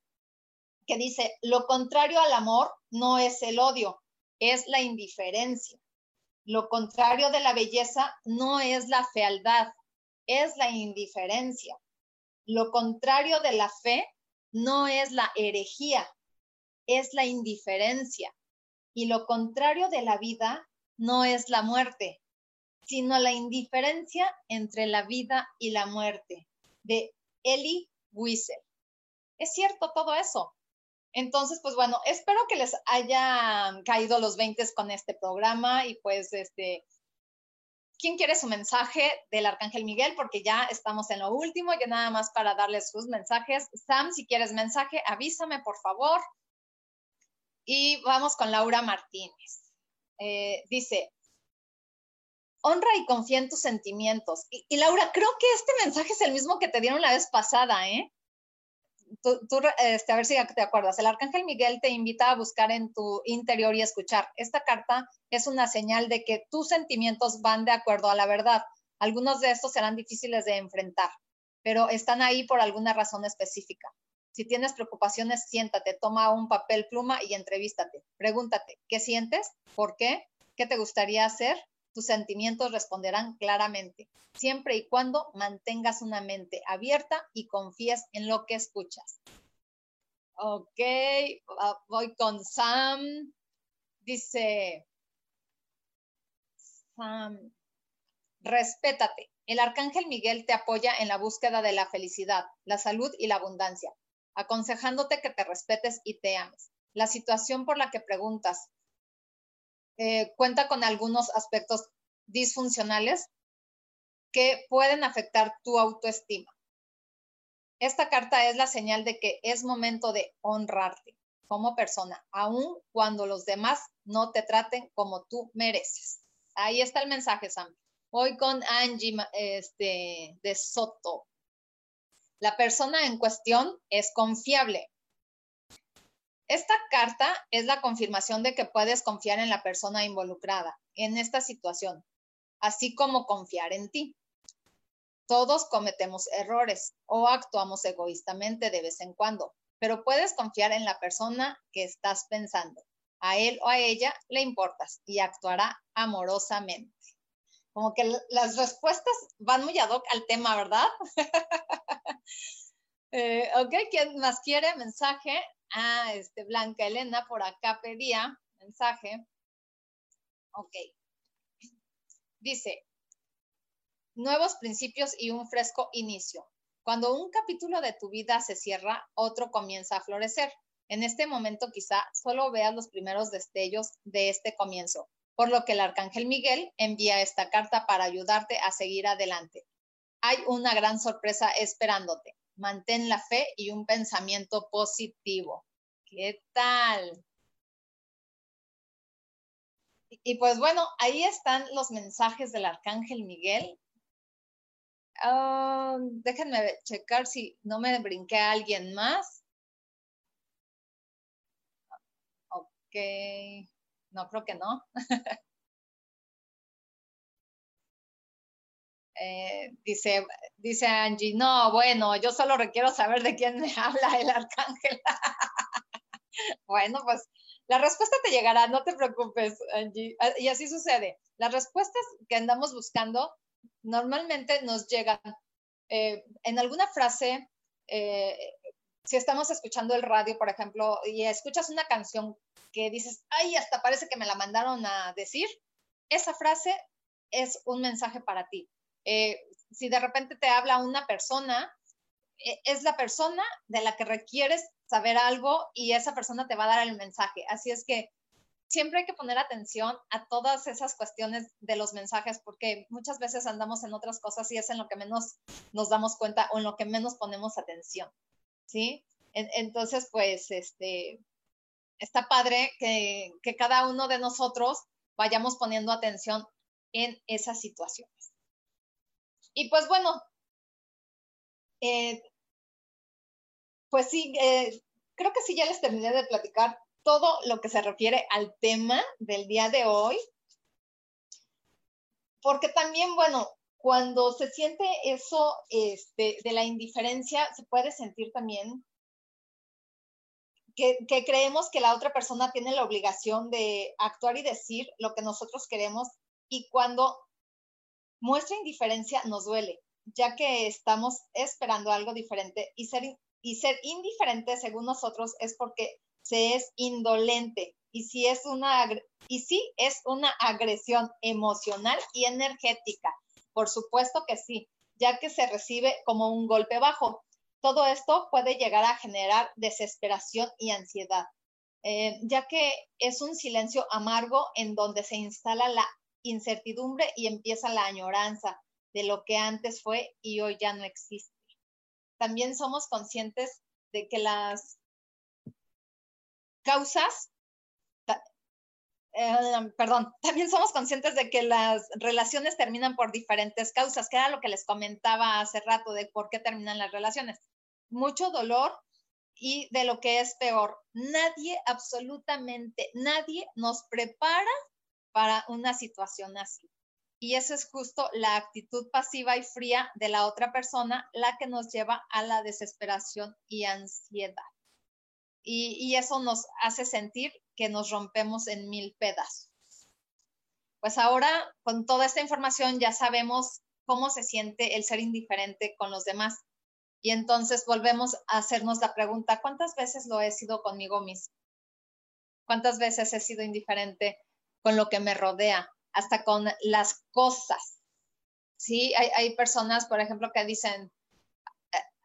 que dice, lo contrario al amor no es el odio, es la indiferencia. Lo contrario de la belleza no es la fealdad, es la indiferencia. Lo contrario de la fe no es la herejía, es la indiferencia. Y lo contrario de la vida no es la muerte, sino la indiferencia entre la vida y la muerte, de Eli Wiesel. Es cierto todo eso. Entonces, pues bueno, espero que les hayan caído los 20 con este programa y pues este, ¿quién quiere su mensaje del Arcángel Miguel? Porque ya estamos en lo último, ya nada más para darles sus mensajes. Sam, si quieres mensaje, avísame por favor. Y vamos con Laura Martínez. Eh, dice, honra y confía en tus sentimientos. Y, Laura, creo que este mensaje es el mismo que te dieron la vez pasada, ¿eh? tú, este, a ver si te acuerdas, el arcángel Miguel te invita a buscar en tu interior y escuchar. Esta carta es una señal de que tus sentimientos van de acuerdo a la verdad. Algunos de estos serán difíciles de enfrentar, pero están ahí por alguna razón específica. Si tienes preocupaciones, siéntate, toma un papel, pluma y entrevístate. Pregúntate, ¿qué sientes? ¿Por qué? ¿Qué te gustaría hacer? tus sentimientos responderán claramente, siempre y cuando mantengas una mente abierta y confíes en lo que escuchas. Ok, voy con Sam. Dice, Sam, respétate. El arcángel Miguel te apoya en la búsqueda de la felicidad, la salud y la abundancia, aconsejándote que te respetes y te ames. La situación por la que preguntas eh, cuenta con algunos aspectos disfuncionales que pueden afectar tu autoestima. Esta carta es la señal de que es momento de honrarte como persona, aun cuando los demás no te traten como tú mereces. Ahí está el mensaje, Sam. Hoy con Angie este, de Soto. La persona en cuestión es confiable, esta carta es la confirmación de que puedes confiar en la persona involucrada en esta situación, así como confiar en ti. Todos cometemos errores o actuamos egoístamente de vez en cuando, pero puedes confiar en la persona que estás pensando. A él o a ella le importas y actuará amorosamente. Como que las respuestas van muy ad hoc al tema, ¿verdad? Eh, ok, ¿quién más quiere mensaje? Ah, este, Blanca Elena por acá pedía mensaje. Ok. Dice, nuevos principios y un fresco inicio. Cuando un capítulo de tu vida se cierra, otro comienza a florecer. En este momento quizá solo veas los primeros destellos de este comienzo, por lo que el arcángel Miguel envía esta carta para ayudarte a seguir adelante. Hay una gran sorpresa esperándote mantén la fe y un pensamiento positivo. ¿Qué tal? Y, pues bueno, ahí están los mensajes del Arcángel Miguel. Ah, déjenme checar si no me brinqué a alguien más. Ok, no creo que no. Eh, dice, dice Angie, no, bueno, yo solo requiero saber de quién me habla el arcángel. bueno, pues la respuesta te llegará, no te preocupes, Angie. Ah, y así sucede. Las respuestas que andamos buscando normalmente nos llegan eh, en alguna frase. Eh, si estamos escuchando el radio, por ejemplo, y escuchas una canción que dices, ay, hasta parece que me la mandaron a decir, esa frase es un mensaje para ti. Eh, si de repente te habla una persona, eh, es la persona de la que requieres saber algo y esa persona te va a dar el mensaje. Así es que siempre hay que poner atención a todas esas cuestiones de los mensajes porque muchas veces andamos en otras cosas y es en lo que menos nos damos cuenta o en lo que menos ponemos atención. ¿Sí? entonces, pues, este, está padre que, cada uno de nosotros vayamos poniendo atención en esas situaciones. Y pues bueno, eh, pues sí, eh, creo que sí ya les terminé de platicar todo lo que se refiere al tema del día de hoy. Porque también, bueno, cuando se siente eso este, de la indiferencia, se puede sentir también que, creemos que la otra persona tiene la obligación de actuar y decir lo que nosotros queremos y cuando muestra indiferencia nos duele, ya que estamos esperando algo diferente y ser, y ser indiferente según nosotros es porque se es indolente y si es una y sí es una agresión emocional y energética. Por supuesto que sí, ya que se recibe como un golpe bajo. Todo esto puede llegar a generar desesperación y ansiedad, eh, ya que es un silencio amargo en donde se instala la incertidumbre y empieza la añoranza de lo que antes fue y hoy ya no existe. También somos conscientes de que las causas, eh, perdón, también somos conscientes de que las relaciones terminan por diferentes causas, que era lo que les comentaba hace rato de por qué terminan las relaciones. Mucho dolor y de lo que es peor, nadie, absolutamente nadie nos prepara para una situación así. Y eso es justo la actitud pasiva y fría de la otra persona la que nos lleva a la desesperación y ansiedad. Y, eso nos hace sentir que nos rompemos en mil pedazos. Pues ahora, con toda esta información, ya sabemos cómo se siente el ser indiferente con los demás. Y entonces volvemos a hacernos la pregunta, ¿cuántas veces lo he sido conmigo mismo? ¿Cuántas veces he sido indiferente con lo que me rodea, hasta con las cosas. Sí, hay, personas, por ejemplo, que dicen,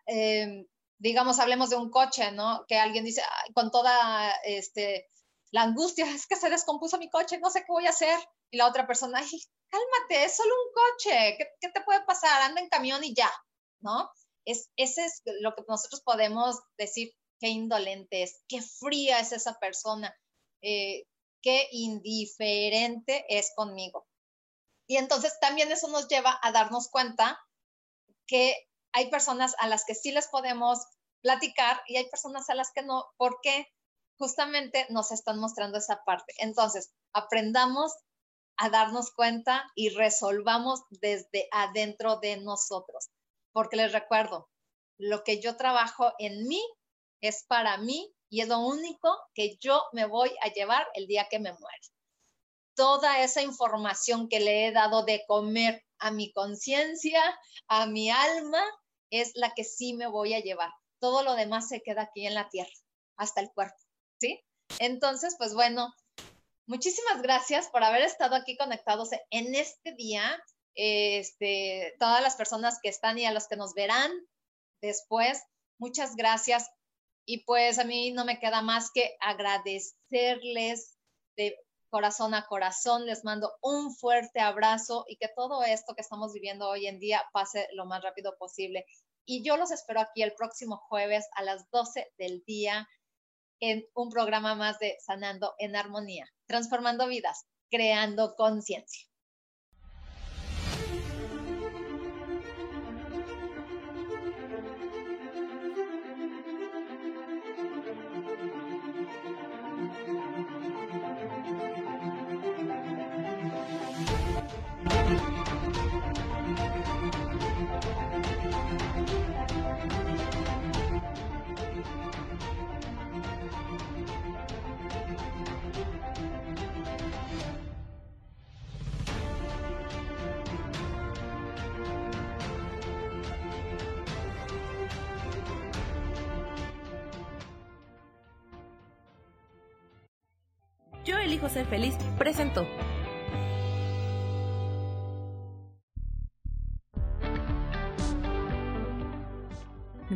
eh, em, digamos, hablemos de un coche, ¿no? Que alguien dice, con toda este, la angustia, es que se descompuso mi coche, no sé qué voy a hacer. Y la otra persona, ay, cálmate, es solo un coche, ¿qué, ¿qué, te puede pasar? Anda en camión y ya, ¿no? Es, ese es lo que nosotros podemos decir, qué indolente es, qué fría es esa persona. Eh, qué indiferente es conmigo. Y entonces también eso nos lleva a darnos cuenta que hay personas a las que sí les podemos platicar y hay personas a las que no, porque justamente nos están mostrando esa parte. Entonces, aprendamos a darnos cuenta y resolvamos desde adentro de nosotros. Porque les recuerdo, lo que yo trabajo en mí es para mí y es lo único que yo me voy a llevar el día que me muera. Toda esa información que le he dado de comer a mi conciencia, a mi alma, es la que sí me voy a llevar. Todo lo demás se queda aquí en la tierra, hasta el cuerpo, ¿sí? Entonces, pues bueno, muchísimas gracias por haber estado aquí conectados en este día. Este, todas las personas que están y a los que nos verán después, muchas gracias y pues a mí no me queda más que agradecerles de corazón a corazón. Les mando un fuerte abrazo y que todo esto que estamos viviendo hoy en día pase lo más rápido posible. Y yo los espero aquí el próximo jueves a las 12 del día en un programa más de Sanando en Armonía, transformando vidas, creando conciencia.